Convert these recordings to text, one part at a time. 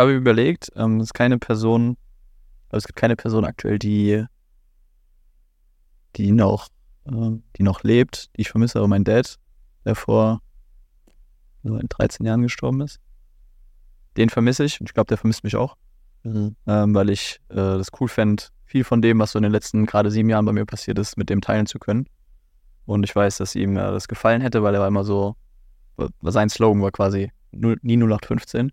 habe überlegt, ähm, es ist keine Person, also es gibt keine Person aktuell, die, die noch, ähm, die noch lebt, die ich vermisse, aber mein Dad, der vor so in 13 Jahren gestorben ist, den vermisse ich und ich glaube, der vermisst mich auch, Mhm. ähm, weil ich äh, das cool fände, viel von dem, was so in den letzten gerade sieben Jahren bei mir passiert ist, mit dem teilen zu können. Und ich weiß, dass ihm äh, das gefallen hätte, weil er war immer so, sein Slogan war quasi nie 0815.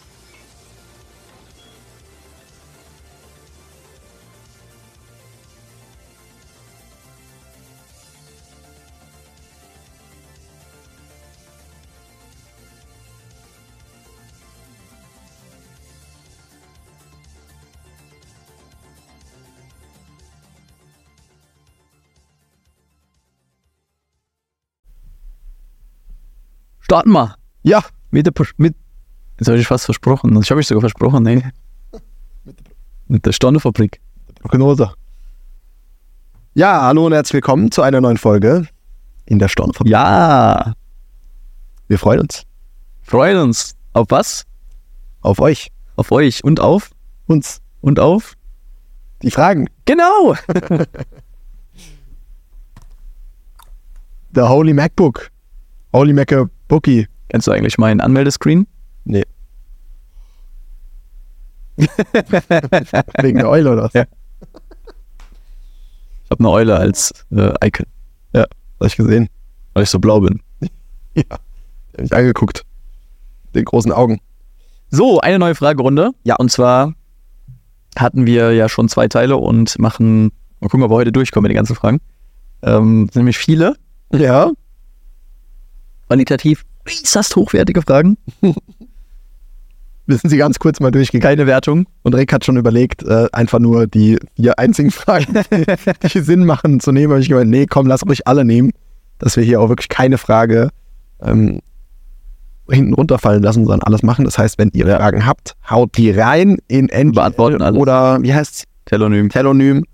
Starten wir! Ja, Mit der, mit, jetzt habe ich fast versprochen, das habe ich sogar versprochen, nee. Mit der Sternefabrik. Prognose. Ja, hallo und herzlich willkommen zu einer neuen Folge in der Stornfabrik. Ja, Wir freuen uns freuen uns. Auf was? auf euch, Auf euch und auf uns, und auf. die Fragen. Genau! The Holy MacBook. Holy MacBookie. Kennst du eigentlich meinen Anmeldescreen? Nee. Wegen der Eule oder was? Ja. Ich habe eine Eule als äh, Icon, Hab ich gesehen. weil ich so blau bin. Ja. Hab ich angeguckt. Den großen Augen. So, eine neue Fragerunde. Ja. Und zwar hatten wir ja schon zwei Teile und machen, mal gucken, ob wir heute durchkommen mit den ganzen Fragen. Ähm, sind nämlich viele, Ja. Qualitativ äußerst hochwertige Fragen. Wir sind sie ganz kurz mal durchgegangen. Keine Wertung. Und Rick hat schon überlegt, äh, einfach nur die vier einzigen Fragen, die Sinn machen, zu nehmen. Habe ich gemeint, nee, komm, lass ruhig alle nehmen, dass wir hier auch wirklich keine Frage ähm, hinten runterfallen lassen, sondern alles machen. Das heißt, wenn ihr Fragen habt, haut die rein in Beantworten alles. oder wie heißt's? Telonym. Telonym,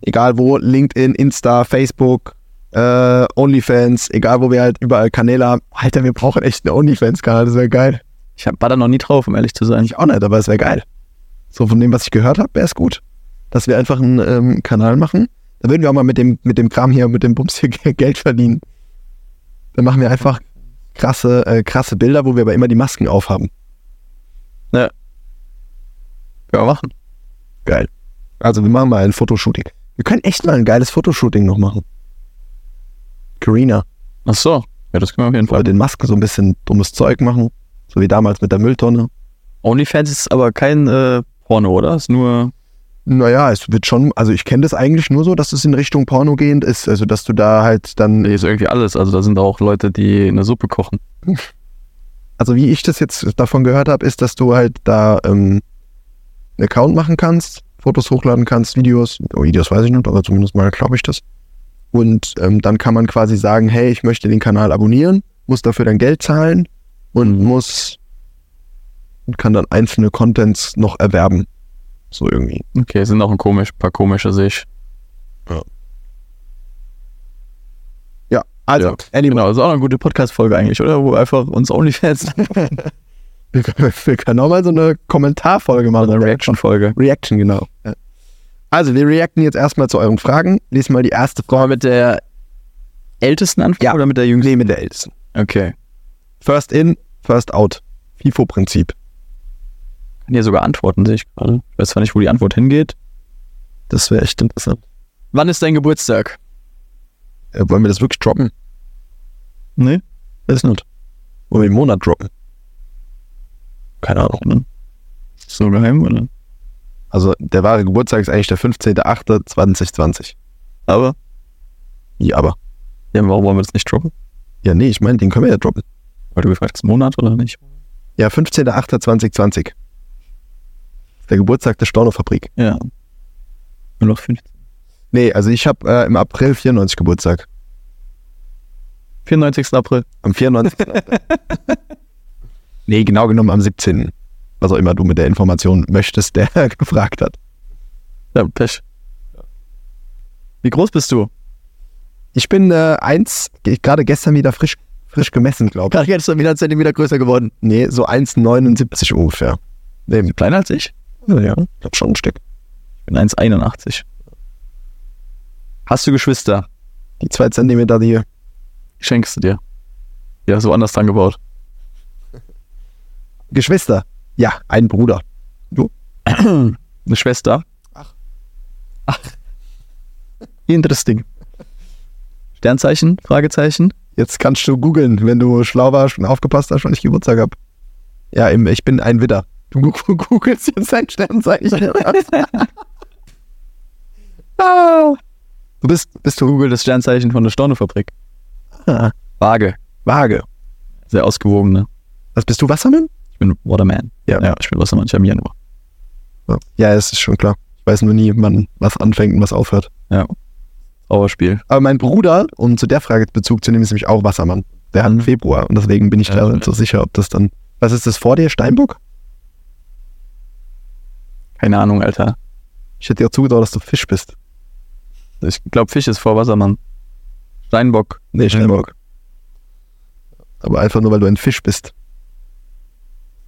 egal wo, LinkedIn, Insta, Facebook, äh, OnlyFans, egal wo wir halt überall Kanäle haben. Alter, wir brauchen echt einen OnlyFans-Kanal, das wäre geil. Ich hab, war da noch nie drauf, um ehrlich zu sein. Ich auch nicht, aber es wäre geil. So von dem, was ich gehört habe, wäre es gut. Dass wir einfach einen ähm, Kanal machen. Da würden wir auch mal mit dem, mit dem Kram hier, mit dem Bums hier Geld verdienen. Dann machen wir einfach krasse, äh, krasse Bilder, wo wir aber immer die Masken aufhaben. Können wir machen. Geil. Also wir machen mal ein Fotoshooting. Wir können echt mal ein geiles Fotoshooting noch machen. Carina. Ach so. Ja, das können wir auf jeden Oder Fall. den Masken so ein bisschen dummes Zeug machen. So wie damals mit der Mülltonne. OnlyFans ist aber kein äh, Porno, oder? Ist nur. Naja, es wird schon, also ich kenne das eigentlich nur so, dass es in Richtung Porno gehend ist. Also dass du da halt dann Nee, ist irgendwie alles. Also da sind auch Leute, die eine Suppe kochen. also wie ich das jetzt davon gehört habe, ist, dass du halt da ähm, einen Account machen kannst, Fotos hochladen kannst, Videos, oh, Videos weiß ich nicht, aber zumindest mal glaube ich das. Und ähm, dann kann man quasi sagen, hey, ich möchte den Kanal abonnieren, muss dafür dann Geld zahlen und Mhm. muss und kann dann einzelne Contents noch erwerben. So irgendwie. Okay, sind auch ein komisch, paar komische, sehe ich. Ja, also, Ja, anyway, Genau, ist auch eine gute Podcast-Folge eigentlich, oder? Wo einfach uns OnlyFans wir, können- wir können auch mal so eine Kommentarfolge machen. eine Reaction-Folge. Reaction, genau. Ja. Also, wir reacten jetzt erstmal zu euren Fragen. Lesen mal die erste Frage. mit der ältesten anfangen Ja. oder mit der jüngsten? Nee, mit der ältesten. Okay. First in, first out. FIFO-Prinzip. Kann hier sogar antworten, sehe ich gerade. Ich weiß zwar nicht, wo die Antwort hingeht. Das wäre echt interessant. Wann ist dein Geburtstag? Äh, wollen wir das wirklich droppen? Nee. Weiß nicht. Wollen wir den Monat droppen? Keine Ahnung. Ne? Ist so geheim, oder? Also, der wahre Geburtstag ist eigentlich der 15.08.2020. Aber, Ja, aber. ja, warum wollen wir das nicht droppen? Ja, nee, ich meine, den können wir ja droppen. Weil du gefragt hast, Monat oder nicht? Ja, 15.08.2020. Der Geburtstag der Storno-Fabrik. Ja. Nur noch 15. Nee, also ich habe äh, im April 94 Geburtstag. 94. April. Am 94. nee, genau genommen am 17. Was auch immer du mit der Information möchtest, der gefragt hat. Ja, Pech. Wie groß bist du? Ich bin äh, eins, ge- gerade gestern wieder frisch, frisch gemessen, glaube ich. Gerade jetzt wieder einen Zentimeter größer geworden. Nee, so 1,79 ungefähr. Nee, Kleiner als ich? ja, ich hab schon ein Stück. Ich bin 1,81. Hast du Geschwister? Die zwei Zentimeter, die Schenkst du dir? Ja, so anders dran gebaut. Geschwister. Ja, ein Bruder. Eine Schwester? Ach. Ach. Interesting. Sternzeichen? Fragezeichen? Jetzt kannst du googeln, wenn du schlau warst und aufgepasst hast, wann ich Geburtstag hab. Ja, ich bin ein Widder. Du googelst jetzt ein Sternzeichen. Ah. Du bist, bist du Google das Sternzeichen von der Stornofabrik. Ah, Waage. Waage. Sehr ausgewogen, ne? Was bist du, Wassermann? Ich bin Waterman. Ja. Ja, ich bin Wassermann. Ich habe Januar. Ja, es ist schon klar. Ich weiß nur nie, wann was anfängt und was aufhört. Trauerspiel. Aber mein Bruder, um zu der Frage Bezug zu nehmen, ist nämlich auch Wassermann. Der hat Mhm. Februar und deswegen bin ich da Ja. nicht so sicher, ob das dann. Was ist das vor dir? Steinbock? Keine Ahnung, Alter. Ich hätte dir zugetraut, dass du Fisch bist. Ich glaube, Fisch ist vor Wassermann. Steinbock. Nee, Steinbock. Aber einfach nur, weil du ein Fisch bist.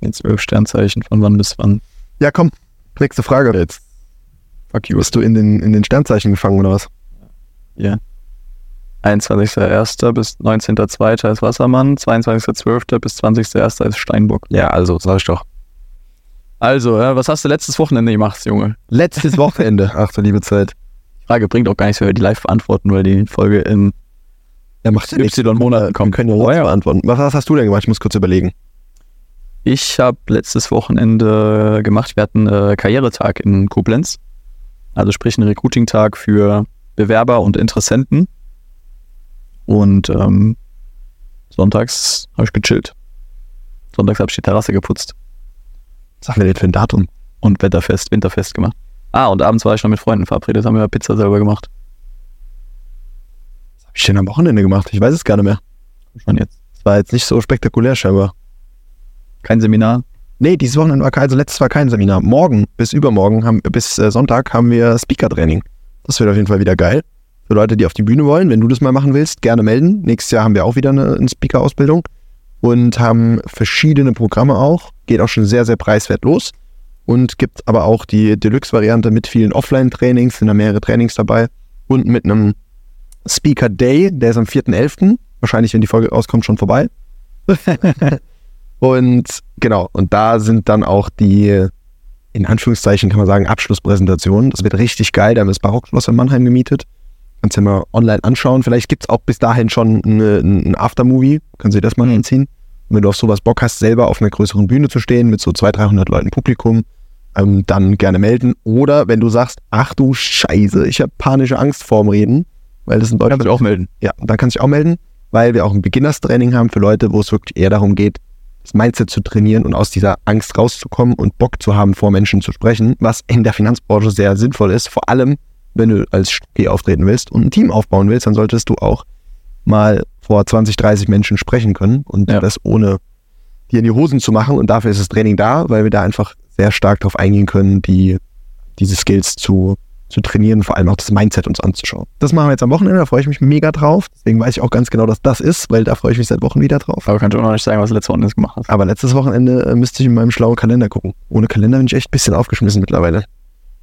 Jetzt zwölf Sternzeichen. Von wann bis wann? Ja, komm. Nächste Frage. Jetzt. Fuck you. Bist du in den, in den Sternzeichen gefangen oder was? 21.01. bis 19.02. ist Wassermann. 22.12. bis 20.01. ist Steinbock. Ja, also, sag ich doch. Also, ja, was hast du letztes Wochenende gemacht, Junge? Letztes Wochenende. Ach du liebe Zeit. Die Frage bringt auch gar nichts, wenn wir die live beantworten, weil die Folge in Ja, macht ja nichts. Y-Monaten Wir kommt. können ja jetzt beantworten. Was, was hast du denn gemacht? Ich muss kurz überlegen. Ich habe letztes Wochenende gemacht, wir hatten äh, Karrieretag in Koblenz. Also sprich einen Recruiting-Tag für Bewerber und Interessenten. Und ähm, sonntags habe ich gechillt. Sonntags habe ich die Terrasse geputzt Sag mir das für ein Datum. und Wetterfest, Winterfest gemacht. Ah, und abends war ich noch mit Freunden verabredet, haben wir Pizza selber gemacht. Was hab ich denn am Wochenende gemacht? Ich weiß es gar nicht mehr. Schon jetzt. Es war jetzt nicht so spektakulär scheinbar. Kein Seminar. Nee, dieses Wochenende war kein, also letztes war kein Seminar. Morgen bis übermorgen, haben, bis äh, Sonntag haben wir Speaker-Training. Das wird auf jeden Fall wieder geil. Für Leute, die auf die Bühne wollen, wenn du das mal machen willst, gerne melden. Nächstes Jahr haben wir auch wieder eine, eine Speaker-Ausbildung und haben verschiedene Programme auch. Geht auch schon sehr, sehr preiswert los. Und gibt aber auch die Deluxe-Variante mit vielen Offline-Trainings, sind da mehrere Trainings dabei. Und mit einem Speaker Day, der ist am 4.11. Wahrscheinlich, wenn die Folge rauskommt, schon vorbei. und genau, und da sind dann auch die, in Anführungszeichen kann man sagen, Abschlusspräsentationen. Das wird richtig geil. Da haben wir das Barockschloss in Mannheim gemietet. Kannst du dir mal online anschauen. Vielleicht gibt es auch bis dahin schon eine, ein Aftermovie. Kannst du dir das mal Mhm. anziehen. Und wenn du auf sowas Bock hast, selber auf einer größeren Bühne zu stehen, mit so 200, 300 Leuten Publikum, ähm, dann gerne melden. Oder wenn du sagst, ach du Scheiße, ich habe panische Angst vorm Reden, weil das in Deutschland Kannst du auch melden. ja, dann kannst du dich auch melden, weil wir auch ein Beginners-Training haben für Leute, wo es wirklich eher darum geht, das Mindset zu trainieren und aus dieser Angst rauszukommen und Bock zu haben, vor Menschen zu sprechen, was in der Finanzbranche sehr sinnvoll ist. Vor allem, wenn du als Stucki auftreten willst und ein Team aufbauen willst, dann solltest du auch mal vor 20, 30 Menschen sprechen können und Ja. das ohne dir in die Hosen zu machen. Und dafür ist das Training da, weil wir da einfach sehr stark darauf eingehen können, die, diese Skills zu, zu trainieren, vor allem auch das Mindset uns anzuschauen. Das machen wir jetzt am Wochenende, da freue ich mich mega drauf. Deswegen weiß ich auch ganz genau, dass das ist, weil da freue ich mich seit Wochen wieder drauf. Aber kannst du auch noch nicht sagen, was du letztes Wochenende gemacht hast. Aber letztes Wochenende äh, müsste ich in meinem schlauen Kalender gucken. Ohne Kalender bin ich echt ein bisschen aufgeschmissen mittlerweile.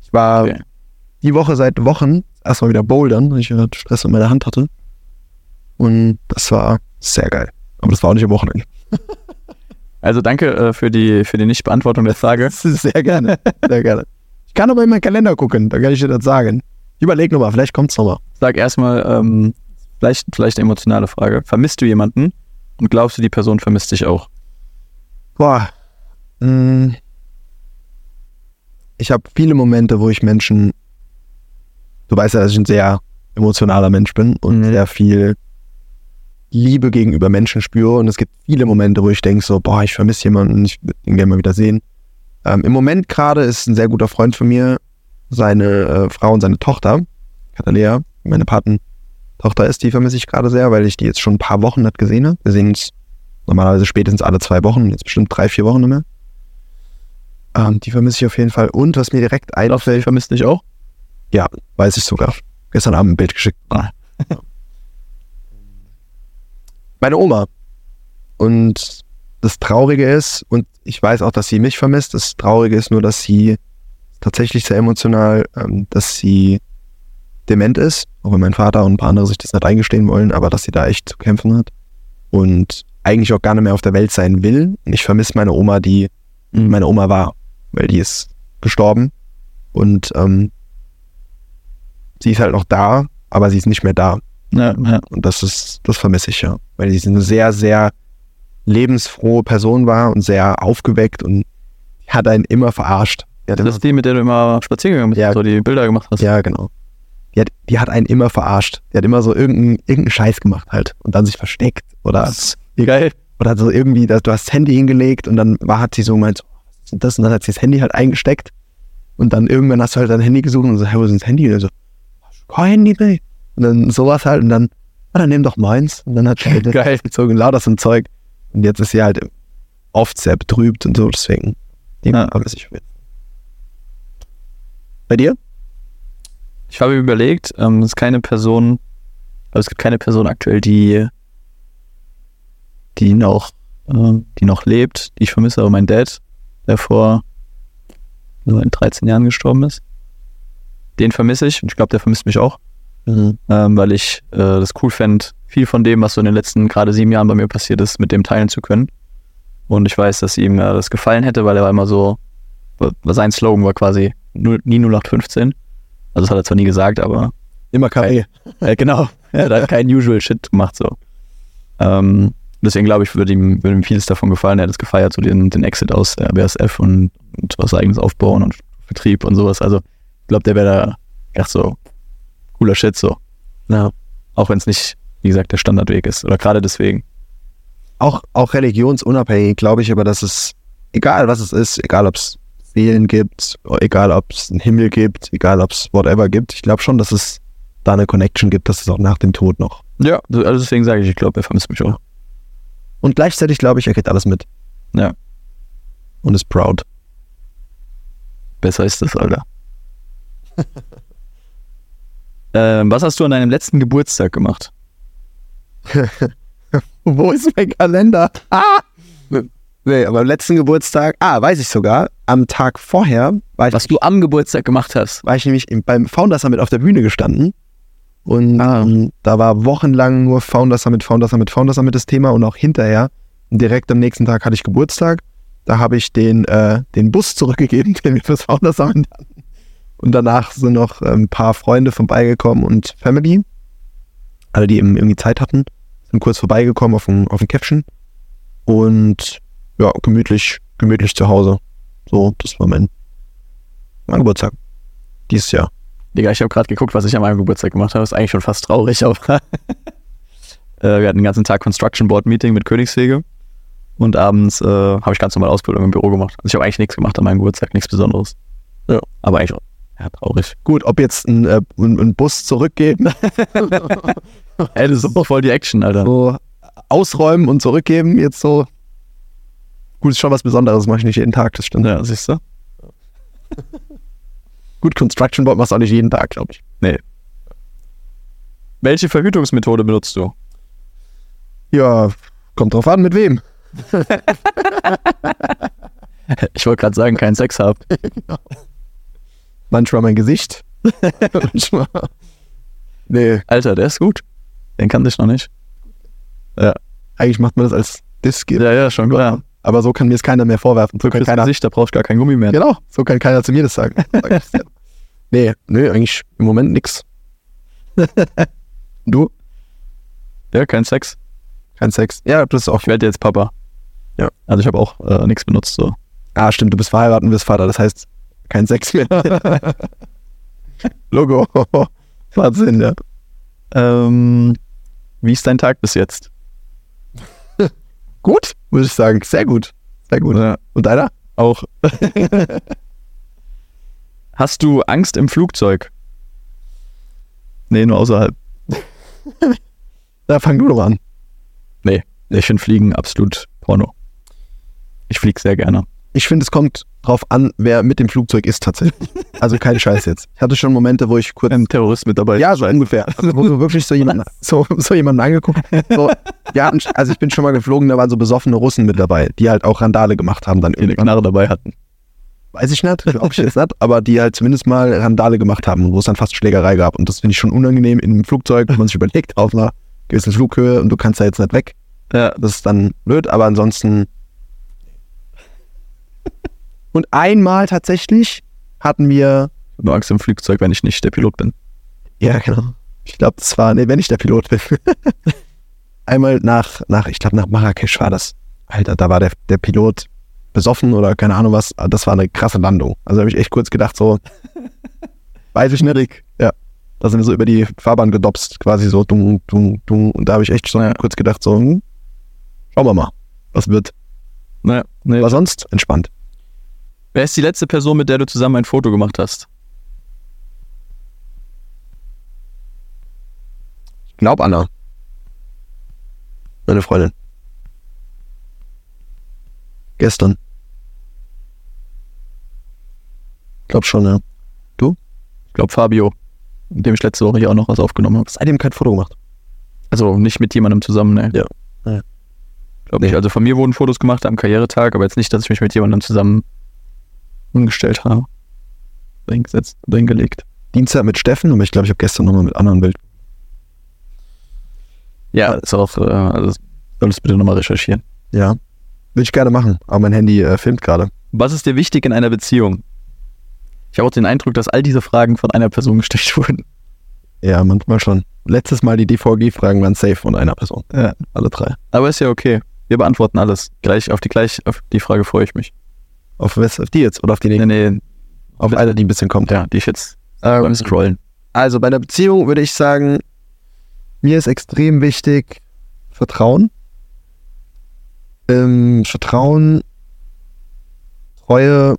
Ich war Okay. die Woche seit Wochen erstmal wieder bouldern, weil ich äh, Stress in meiner Hand hatte. Und das war sehr geil. Aber das war auch nicht am Wochenende. Also danke äh, für die, für die Nichtbeantwortung der Frage. Sehr gerne. Sehr gerne. Ich kann aber in meinen Kalender gucken, da kann ich dir das sagen. Überleg nochmal, vielleicht kommt's nochmal. Sag erstmal, ähm, vielleicht, vielleicht eine emotionale Frage. Vermisst du jemanden und glaubst du, die Person vermisst dich auch? Boah. mm. Ich habe viele Momente, wo ich Menschen. Du weißt ja, dass ich ein sehr emotionaler Mensch bin und Mhm. sehr viel Liebe gegenüber Menschen spüre. Und es gibt viele Momente, wo ich denke so, boah, ich vermisse jemanden, ich würde ihn gerne mal wieder sehen. Ähm, Im Moment gerade ist ein sehr guter Freund von mir, seine äh, Frau und seine Tochter, Katalea, meine Patentochter ist, die vermisse ich gerade sehr, weil ich die jetzt schon ein paar Wochen nicht gesehen habe. Wir sehen uns normalerweise spätestens alle zwei Wochen, jetzt bestimmt drei, vier Wochen nicht mehr. Ähm, die vermisse ich auf jeden Fall. Und was mir direkt einfällt, ich vermisse dich auch? ja, weiß ich sogar. Gestern Abend ein Bild geschickt. Ah. Meine Oma. Und das Traurige ist, und ich weiß auch, dass sie mich vermisst, das Traurige ist nur, dass sie tatsächlich sehr emotional, ähm, dass sie dement ist, auch wenn mein Vater und ein paar andere sich das nicht eingestehen wollen, aber dass sie da echt zu kämpfen hat und eigentlich auch gar nicht mehr auf der Welt sein will. Und ich vermisse meine Oma, die meine Oma war, weil die ist gestorben und ähm, sie ist halt noch da, aber sie ist nicht mehr da. Ja, ja. Und das ist, das vermisse ich ja. Weil sie eine sehr, sehr lebensfrohe Person war und sehr aufgeweckt und hat einen immer verarscht. Die hat Das immer, ist die, mit der du immer spazieren gegangen bist, Ja. so die Bilder gemacht hast. ja, genau. Die hat, die hat einen immer verarscht. Die hat immer so irgendeinen irgendeinen Scheiß gemacht halt und dann sich versteckt oder, Geil. oder so irgendwie, dass du hast das Handy hingelegt und dann war, hat sie so gemeint, so, was ist denn das? Und dann hat sie das Handy halt eingesteckt und dann irgendwann hast du halt dein Handy gesucht und so, hey, wo ist denn das Handy? Und er so, kein Handy, ey. Und dann sowas halt und dann, ah, dann nimm doch meins. Und dann hat sie halt das Geil. gezogen, lauter so ein Zeug. Und jetzt ist sie halt oft sehr betrübt und so, deswegen. Die Ja. vermisse ich Fall. Bei dir? Ich habe überlegt, ähm, es ist keine Person, also es gibt keine Person aktuell, die, die noch, ähm, die noch lebt, die ich vermisse, aber mein Dad, der vor so in 13 Jahren gestorben ist, den vermisse ich und ich glaube, der vermisst mich auch, ähm, weil ich äh, das cool fände, viel von dem, was so in den letzten gerade sieben Jahren bei mir passiert ist, mit dem teilen zu können. Und ich weiß, dass ihm äh, das gefallen hätte, weil er war immer so, sein Slogan war quasi nie 0815. Also das hat er zwar nie gesagt, aber Immer Kaffee. äh, genau, er hat halt keinen usual Shit gemacht so. Ähm, deswegen glaube ich, würde ihm, würde ihm vieles davon gefallen. Er hat es gefeiert, so den, den Exit aus der BSF und, und was eigenes aufbauen und Vertrieb und sowas. Also ich glaube, der wäre da echt so cooler Shit so. Ja. Auch wenn es nicht, wie gesagt, der Standardweg ist. Oder gerade deswegen. Auch, auch religionsunabhängig glaube ich aber, dass es, egal was es ist, egal ob es Seelen gibt, egal ob es einen Himmel gibt, egal ob es whatever gibt, ich glaube schon, dass es da eine Connection gibt, dass es auch nach dem Tod noch. Ja. Also deswegen sage ich, ich glaube, er vermisst mich auch. Und gleichzeitig glaube ich, er kriegt alles mit. Ja. Und ist proud. Besser ist das, Alter. ähm, was hast du an deinem letzten Geburtstag gemacht? Wo ist mein Kalender? Ah! Nee, aber am letzten Geburtstag, ah, weiß ich sogar, am Tag vorher war ich, Was du am Geburtstag gemacht hast? war ich nämlich im, beim Founder Summit auf der Bühne gestanden. Und Ah. ähm, da war wochenlang nur Founder Summit, Founder Summit, Founder Summit das Thema und auch hinterher. Direkt am nächsten Tag hatte ich Geburtstag. Da habe ich den, äh, den Bus zurückgegeben, den wir fürs Founder Summit hatten. Und danach sind noch ein paar Freunde vorbeigekommen und Family. Alle, die eben irgendwie Zeit hatten, sind kurz vorbeigekommen auf ein, auf Käffchen. Und ja, gemütlich, gemütlich zu Hause. So, das war mein, mein Geburtstag. Dieses Jahr. Digga, ich habe gerade geguckt, was ich an meinem Geburtstag gemacht habe. Ist eigentlich schon fast traurig, aber äh, wir hatten den ganzen Tag Construction Board Meeting mit Königshege und abends äh, habe ich ganz normal Ausbildung im Büro gemacht. Also ich habe eigentlich nichts gemacht an meinem Geburtstag, nichts Besonderes. Ja. Aber eigentlich auch, ja, traurig. Gut, ob jetzt ein, äh, ein, ein Bus zurückgeben, Ey, das ist doch voll die Action, Alter. so ausräumen und zurückgeben, jetzt so. Gut, ist schon was Besonderes, mache ich nicht jeden Tag, das stimmt. Ja, siehst du? Gut, Construction Board machst du auch nicht jeden Tag, glaube ich. Welche Verhütungsmethode benutzt du? Ja, kommt drauf an, mit wem. Ich wollte gerade sagen, keinen Sex hab. Manchmal mein Gesicht. Manchmal. Nee, Alter, der ist gut. Den kannte ich noch nicht. eigentlich macht man das als Disk. Ja, ja, schon klar. Aber so kann mir es keiner mehr vorwerfen. So kann keiner, Gesicht, da brauchst du gar kein Gummi mehr. genau, so kann keiner zu mir das sagen. Nee, nee, eigentlich im Moment nix. du? Ja, kein Sex. Kein Sex. Ja, das ist auch Ich werde jetzt Papa. Ja. Also ich habe auch äh, nichts benutzt. So. Ah, stimmt, du bist verheiratet und bist Vater, das heißt kein Sex mehr. Logo. Macht Sinn, ja. Ähm, wie ist dein Tag bis jetzt? Gut, würde ich sagen. Sehr gut. Sehr gut. Ja. Und deiner? Auch. Hast du Angst im Flugzeug? Nee, nur außerhalb. Da fang du doch an. Nee, ich finde Fliegen absolut Porno. Ich fliege sehr gerne. Ich finde, es kommt drauf an, wer mit dem Flugzeug ist tatsächlich. Also kein Scheiß jetzt. Ich hatte schon Momente, wo ich kurz. Ein Terrorist mit dabei. Ja, so ungefähr. Also, wo du wirklich so jemanden, so, so jemanden angeguckt so, hatten, Also ich bin schon mal geflogen, da waren so besoffene Russen mit dabei, die halt auch Randale gemacht haben dann Die eine. Knarre dabei hatten. Weiß ich nicht, glaube ich jetzt nicht, aber die halt zumindest mal Randale gemacht haben, wo es dann fast Schlägerei gab. Und das finde ich schon unangenehm in einem Flugzeug, wenn man sich überlegt, auf einer gewissen Flughöhe und du kannst da jetzt nicht weg. Ja. Das ist dann blöd, aber ansonsten. Und einmal tatsächlich hatten wir, nur Angst im Flugzeug, wenn ich nicht der Pilot bin. ja genau, ich glaube, das war, nee, wenn ich der Pilot bin. einmal nach, nach ich glaube, nach Marrakesch war das. Alter, da war der, der Pilot besoffen oder keine Ahnung was. Das war eine krasse Landung. Also habe ich echt kurz gedacht, so, weiß ich nicht. Ja. Da sind wir so über die Fahrbahn gedopst, quasi so dung, dung, dung. Und da habe ich echt so Ja. kurz gedacht, so, hm, schauen wir mal, was wird. Naja, nee. Aber sonst entspannt. Wer ist die letzte Person, mit der du zusammen ein Foto gemacht hast? Ich glaube Anna. Meine Freundin. Gestern. Glaub schon, ja. Ich glaube Fabio, mit dem ich letzte Woche hier auch noch was aufgenommen habe. Seitdem kein Foto gemacht. Also nicht mit jemandem zusammen, ne? Ja. Ja. Glaube Nee. ich. Also von mir wurden Fotos gemacht am Karrieretag, aber jetzt nicht, dass ich mich mit jemandem zusammen umgestellt habe. Oder hingelegt. Dienstag mit Steffen, aber ich glaube, ich habe gestern nochmal mit anderen Bild. Ja, ist auch, äh, also solltest bitte nochmal recherchieren. Ja. Würde ich gerne machen, aber mein Handy äh, filmt gerade. Was ist dir wichtig in einer Beziehung? Ich habe auch den Eindruck, dass all diese Fragen von einer Person gestellt wurden. Ja, manchmal schon. Letztes Mal die DVG-Fragen waren safe von einer Person. Ja. Alle drei. Aber ist ja okay. Wir beantworten alles. Gleich auf die gleich auf die Frage freue ich mich. Auf, was, auf die jetzt oder auf die Nee, nächste? nee, Auf eine, die ein bisschen kommt. ja, die ich jetzt Ähm, beim Scrollen. Also bei einer Beziehung würde ich sagen, mir ist extrem wichtig Vertrauen. Ähm, Vertrauen, Treue.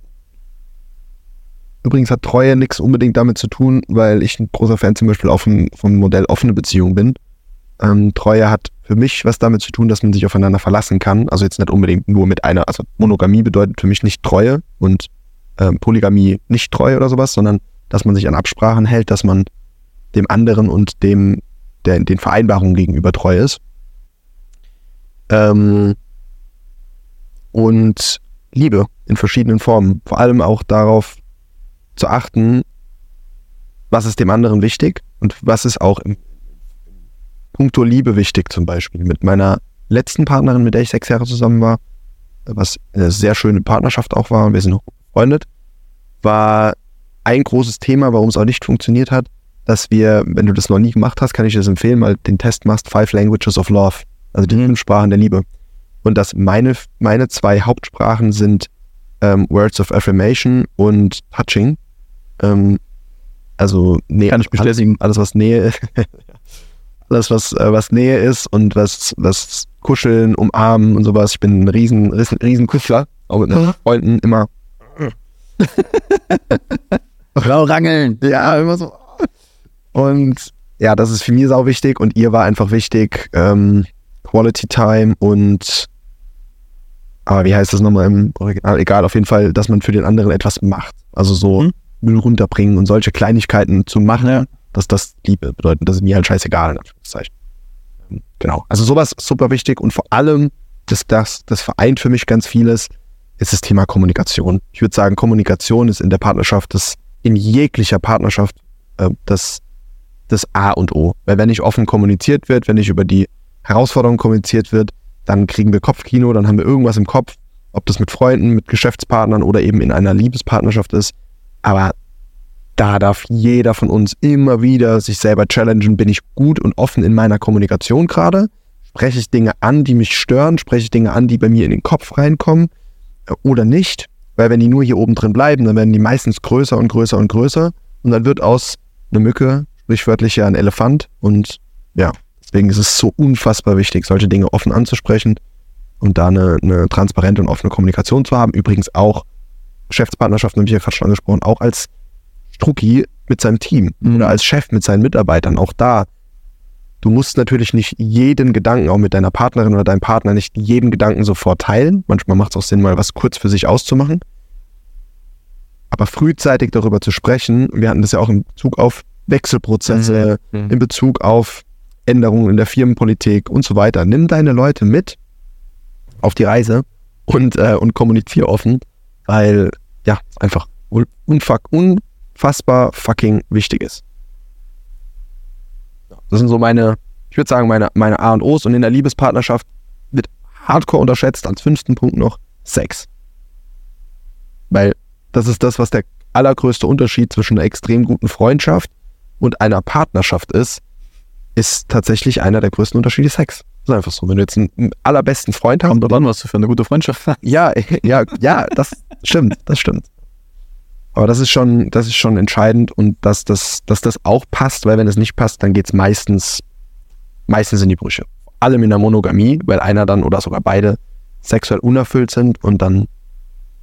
Übrigens hat Treue nichts unbedingt damit zu tun, weil ich ein großer Fan zum Beispiel auch vom, vom Modell offene Beziehung bin. Ähm, Treue hat für mich was damit zu tun, dass man sich aufeinander verlassen kann. Also jetzt nicht unbedingt nur mit einer, also Monogamie bedeutet für mich nicht Treue und ähm, Polygamie nicht Treue oder sowas, sondern dass man sich an Absprachen hält, dass man dem anderen und dem, der, den Vereinbarungen gegenüber treu ist. Ähm, und Liebe in verschiedenen Formen. Vor allem auch darauf zu achten, was ist dem anderen wichtig und was ist auch im Punkto Liebe wichtig zum Beispiel. Mit meiner letzten Partnerin, mit der ich sechs Jahre zusammen war, was eine sehr schöne Partnerschaft auch war und wir sind noch befreundet, war ein großes Thema, warum es auch nicht funktioniert hat, dass wir, wenn du das noch nie gemacht hast, kann ich dir das empfehlen, mal den Test machst, Five Languages of Love, also die fünf Sprachen der Liebe. Und dass meine, meine zwei Hauptsprachen sind ähm, Words of Affirmation und Touching. Ähm, also nee, Kann ich bestätigen. Alles, was Nähe, alles was, äh, was Nähe ist und was, was Kuscheln, Umarmen und sowas. Ich bin ein riesen, riesen, riesen Kuschler, auch mit meinen Freunden immer. Frau Rangeln. Ja, immer so. Und ja, das ist für mich sau wichtig und ihr war einfach wichtig. Ähm, Quality Time und aber wie heißt das nochmal im Original? Egal, auf jeden Fall, dass man für den anderen etwas macht. Also so Mhm. Müll runterbringen und solche Kleinigkeiten zu machen, dass das Liebe bedeutet. Das ist mir halt scheißegal, in. Ähm, Genau. Also sowas ist super wichtig und vor allem, das, das, das vereint für mich ganz vieles, ist das Thema Kommunikation. Ich würde sagen, Kommunikation ist in der Partnerschaft, das in jeglicher Partnerschaft äh, das, das A und O. Weil wenn nicht offen kommuniziert wird, wenn nicht über die Herausforderungen kommuniziert wird, dann kriegen wir Kopfkino, dann haben wir irgendwas im Kopf, ob das mit Freunden, mit Geschäftspartnern oder eben in einer Liebespartnerschaft ist. Aber da darf jeder von uns immer wieder sich selber challengen, bin ich gut und offen in meiner Kommunikation gerade? Spreche ich Dinge an, die mich stören? Spreche ich Dinge an, die bei mir in den Kopf reinkommen? Äh, Oder nicht? Weil wenn die nur hier oben drin bleiben, dann werden die meistens größer und größer und größer. Und dann wird aus einer Mücke sprichwörtlich ja ein Elefant. Und ja, deswegen ist es so unfassbar wichtig, solche Dinge offen anzusprechen und da eine, eine transparente und offene Kommunikation zu haben. Übrigens auch Geschäftspartnerschaften, habe ich ja gerade schon angesprochen, auch als Strucki mit seinem Team Mhm. oder als Chef mit seinen Mitarbeitern. Auch da, du musst natürlich nicht jeden Gedanken, auch mit deiner Partnerin oder deinem Partner, nicht jeden Gedanken sofort teilen. Manchmal macht es auch Sinn, mal was kurz für sich auszumachen. Aber frühzeitig darüber zu sprechen, wir hatten das ja auch in Bezug auf Wechselprozesse, Mhm. in Bezug auf Änderungen in der Firmenpolitik und so weiter. Nimm deine Leute mit auf die Reise und, äh, und kommuniziere offen, weil ja, einfach un- unfuck, unfassbar fucking wichtig ist. Das sind so meine, ich würde sagen, meine, meine A und O's und in der Liebespartnerschaft wird hardcore unterschätzt als fünften Punkt noch Sex. Weil das ist das, was der allergrößte Unterschied zwischen einer extrem guten Freundschaft und einer Partnerschaft ist, ist tatsächlich einer der größten Unterschiede Sex. Das ist einfach so. Wenn du jetzt einen, allerbesten Freund hast, Kommt drauf an, was du für eine gute Freundschaft hast. ja, ja, ja, das stimmt, das stimmt. Aber das ist schon, das ist schon entscheidend und dass das, dass das auch passt, weil wenn es nicht passt, dann geht es meistens, meistens in die Brüche. Vor allem in der Monogamie, weil einer dann oder sogar beide sexuell unerfüllt sind und dann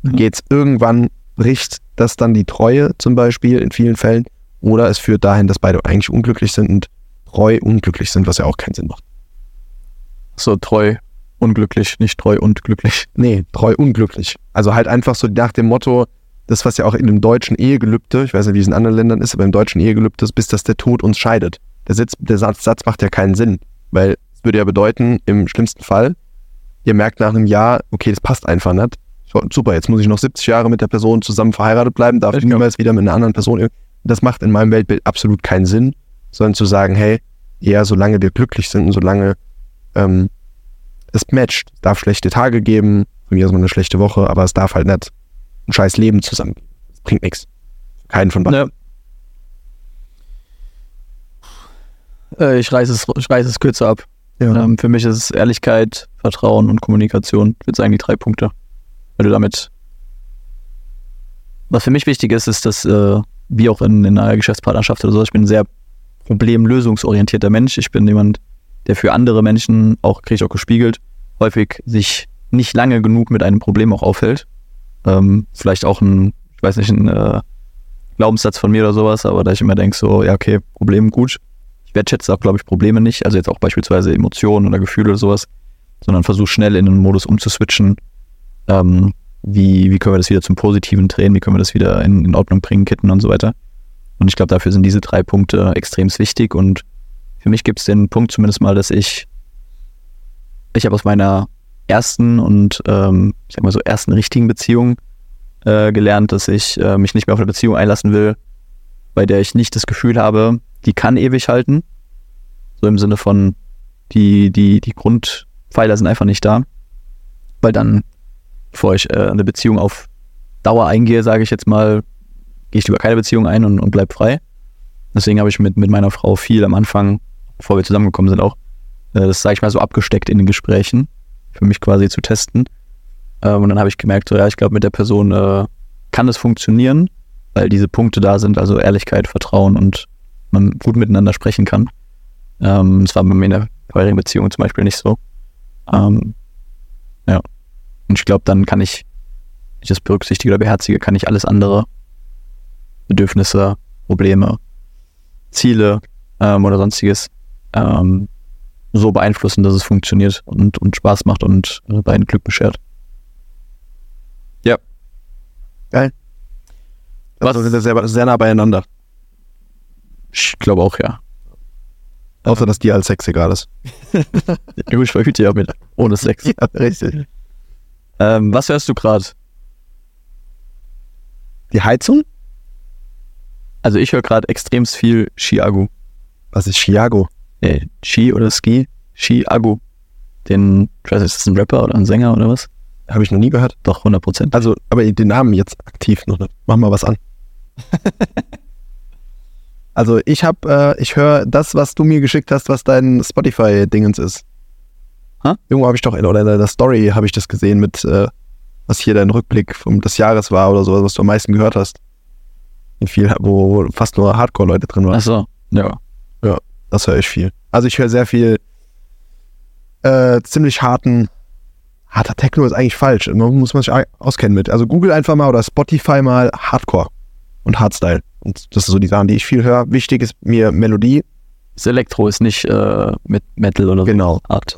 Mhm. geht es irgendwann, bricht das dann die Treue zum Beispiel in vielen Fällen oder es führt dahin, dass beide eigentlich unglücklich sind und treu unglücklich sind, was ja auch keinen Sinn macht. So treu, unglücklich, nicht treu und glücklich. Nee, treu unglücklich. Also halt einfach so nach dem Motto, das, was ja auch in dem deutschen Ehegelübde, ich weiß nicht, wie es in anderen Ländern ist, aber im deutschen Ehegelübde ist, bis dass der Tod uns scheidet. Der, Sitz, der Satz, Satz macht ja keinen Sinn, weil es würde ja bedeuten, im schlimmsten Fall, ihr merkt nach einem Jahr, okay, das passt einfach nicht. Super, jetzt muss ich noch 70 Jahre mit der Person zusammen verheiratet bleiben, darf Ich glaub- niemals wieder mit einer anderen Person. Das macht in meinem Weltbild absolut keinen Sinn, sondern zu sagen, hey, eher solange wir glücklich sind und solange ähm, es matcht. Es darf schlechte Tage geben, von mir aus mal eine schlechte Woche, aber es darf halt nicht ein scheiß Leben zusammen. Das bringt nichts. Keinen von beiden. Ja. Äh, ich reiße es, ich reiße es kürzer ab. Ja. Ähm, für mich ist es Ehrlichkeit, Vertrauen und Kommunikation. Ich würde sagen, die drei Punkte. Weil du damit. Was für mich wichtig ist, ist, dass, äh, wie auch in, in einer Geschäftspartnerschaft oder so, ich bin ein sehr problemlösungsorientierter Mensch. Ich bin jemand, der für andere Menschen, auch kriege ich auch gespiegelt, häufig sich nicht lange genug mit einem Problem auch aufhält. Ähm, vielleicht auch ein, ich weiß nicht, ein äh, Glaubenssatz von mir oder sowas, aber da ich immer denke, so, ja, okay, Problem gut. Ich wertschätze auch, glaube ich, Probleme nicht, also jetzt auch beispielsweise Emotionen oder Gefühle oder sowas, sondern versuche schnell in den Modus umzuswitchen. Ähm, wie, wie können wir das wieder zum Positiven drehen, wie können wir das wieder in, in Ordnung bringen, kitten und so weiter. Und ich glaube, dafür sind diese drei Punkte extrem wichtig und für mich gibt es den Punkt zumindest mal, dass ich, ich habe aus meiner ersten und, ähm, ich sag mal so, ersten richtigen Beziehung äh, gelernt, dass ich äh, mich nicht mehr auf eine Beziehung einlassen will, bei der ich nicht das Gefühl habe, die kann ewig halten. So im Sinne von, die, die, die Grundpfeiler sind einfach nicht da. Weil dann, bevor ich äh, eine Beziehung auf Dauer eingehe, sage ich jetzt mal, gehe ich lieber keine Beziehung ein und, und bleib frei. Deswegen habe ich mit, mit meiner Frau viel am Anfang, bevor wir zusammengekommen sind, auch, äh, das sage ich mal so abgesteckt in den Gesprächen, für mich quasi zu testen. Ähm, und dann habe ich gemerkt, so, ja, ich glaube, mit der Person äh, kann es funktionieren, weil diese Punkte da sind, also Ehrlichkeit, Vertrauen und man gut miteinander sprechen kann. Ähm, das war bei mir in der vorherigen Beziehung zum Beispiel nicht so. Ähm, ja. Und ich glaube, dann kann ich, wenn ich das berücksichtige oder beherzige, kann ich alles andere, Bedürfnisse, Probleme, Ziele ähm, oder sonstiges, ähm, so beeinflussen, dass es funktioniert und, und Spaß macht und äh, beiden Glück beschert. Also sind wir sehr, sehr nah beieinander. Ich glaube auch, ja. Außer, dass dir als Sex egal ist. Ja, gut, ich verhüte ja mit ohne Sex. Ja, richtig. Ähm, was hörst du gerade? Die Heizung? Also ich höre gerade extrem viel Chiago. Was ist Chiago? Äh, Chi oder Ski? Chiago. Den, ich weiß nicht, ist das ein Rapper oder ein Sänger oder was? Habe ich noch nie gehört. Doch, 100 Prozent. Also, aber den Namen jetzt aktiv noch nicht. Mach mal was an. also ich habe, äh, ich höre das, was du mir geschickt hast, was dein Spotify-Dingens ist. Hä? Irgendwo habe ich doch, in, oder in der Story habe ich das gesehen mit, äh, was hier dein Rückblick vom, des Jahres war oder so, was du am meisten gehört hast. Wie viel, wo, wo fast nur Hardcore-Leute drin waren. Achso, ja. Das höre ich viel. Also ich höre sehr viel äh, ziemlich harten harter Techno ist eigentlich falsch. Man muss man sich auskennen mit. Also Google einfach mal oder Spotify mal Hardcore und Hardstyle. Und das sind so die Sachen, die ich viel höre. Wichtig ist mir Melodie. Das Elektro ist nicht äh, mit Metal oder so. Genau. Art.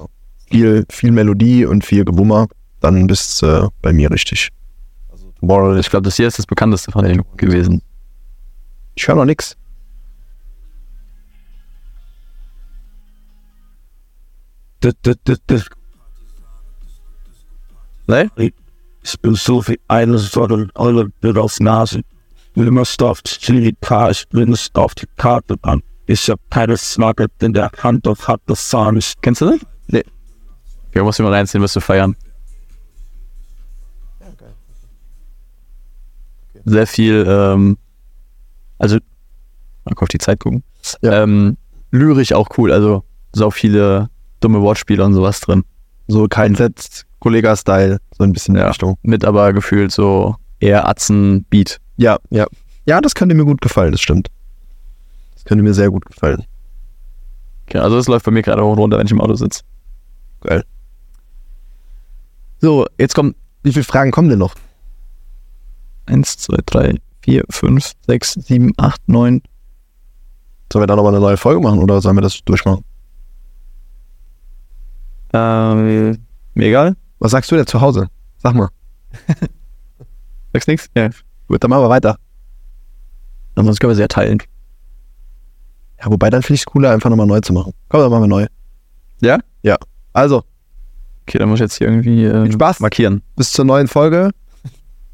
Viel, viel Melodie und viel Gewummer. Dann bist du äh, bei mir richtig. Tomorrow, ich glaube, das hier ist das bekannteste von denen gewesen. Ich höre noch nix. Das, das, das, das Ne? Ich bin so viel eine Sonne alle auf Nase. Immer auf die Karte, ich bin es auf die Karte an. Ich hab keine Flagge in der Hand und hab das Zahn nicht. Kennst du das? Nee. Okay, musst du mal reinziehen, wirst du feiern. Sehr viel, ähm, also, mal auf die Zeit gucken. Ja. Ähm, lyrisch auch cool, also so viele dumme Wortspiele und sowas drin. So kein Set, Kollega-Style, so ein bisschen in Ja. Richtung. Mit aber gefühlt so eher Atzen-Beat. Ja, ja. Ja, das könnte mir gut gefallen, das stimmt. Das könnte mir sehr gut gefallen. Okay, also das läuft bei mir gerade hoch und runter, wenn ich im Auto sitze. Geil. So, jetzt kommt Wie viele Fragen kommen denn noch? 1, 2, 3, 4, 5, 6, 7, 8, 9. Sollen wir da nochmal eine neue Folge machen oder sollen wir das durchmachen? Ähm, mir egal. Was sagst du denn zu Hause? Sag mal. Sagst nix? Ja. Gut, dann machen wir weiter. Ansonsten können wir sie ja teilen. Ja, wobei dann finde ich es cooler, einfach nochmal neu zu machen. Komm, dann machen wir neu. Ja? Ja. Also, Okay, dann muss ich jetzt hier irgendwie ähm, Viel Spaß. markieren. bis zur neuen Folge.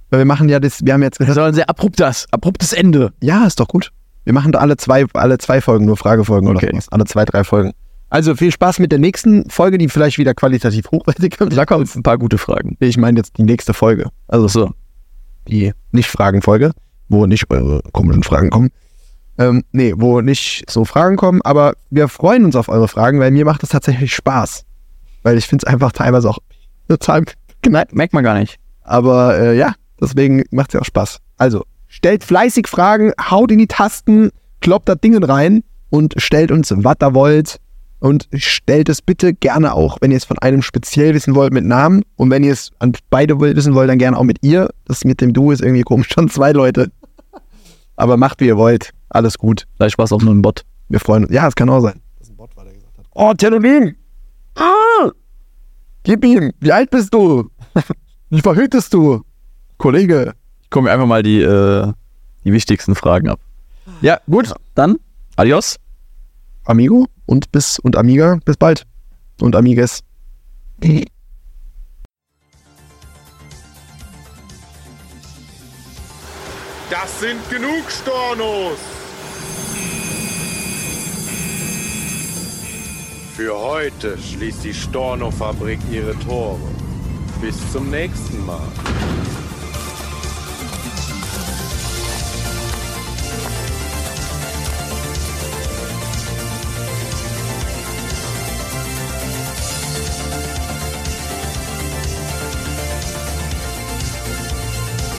Weil wir machen ja das, wir haben jetzt. Das war ein sehr abruptes, abruptes Ende. Ja, ist doch gut. Wir machen da alle zwei, alle zwei Folgen, nur Fragefolgen Okay. oder was. Alle zwei, drei Folgen. Also viel Spaß mit der nächsten Folge, die vielleicht wieder qualitativ hochwertig wird. Da kommen ein paar gute Fragen. Ich meine jetzt die nächste Folge. Also So. die Nicht-Fragen-Folge, wo nicht eure komischen Fragen kommen. Ähm, nee, wo nicht so Fragen kommen, aber wir freuen uns auf eure Fragen, weil mir macht es tatsächlich Spaß. Weil ich finde es einfach teilweise auch total knallt. Merkt man gar nicht. Aber äh, ja, deswegen macht es ja auch Spaß. Also, stellt fleißig Fragen, haut in die Tasten, kloppt da Dingen rein und stellt uns, was ihr wollt. Und stellt es bitte gerne auch, wenn ihr es von einem speziell wissen wollt, mit Namen. Und wenn ihr es an beide wissen wollt, dann gerne auch mit ihr. Das mit dem Du ist irgendwie komisch, schon zwei Leute. Aber macht, wie ihr wollt. Alles gut. Vielleicht war es auch nur ein Bot. Wir freuen uns. Ja, es kann auch sein. Das ist ein Bot, war der gesagt hat. Oh, Telonin! Ah! Gib ihm! Wie alt bist du? Wie verhütest du? Kollege. Kommen wir einfach mal die, äh, die wichtigsten Fragen ab. Ja, gut. Dann, adios. Amigo und bis und Amiga, bis bald. Und Amiges. Das sind genug Stornos! Für heute schließt die Storno-Fabrik ihre Tore. Bis zum nächsten Mal.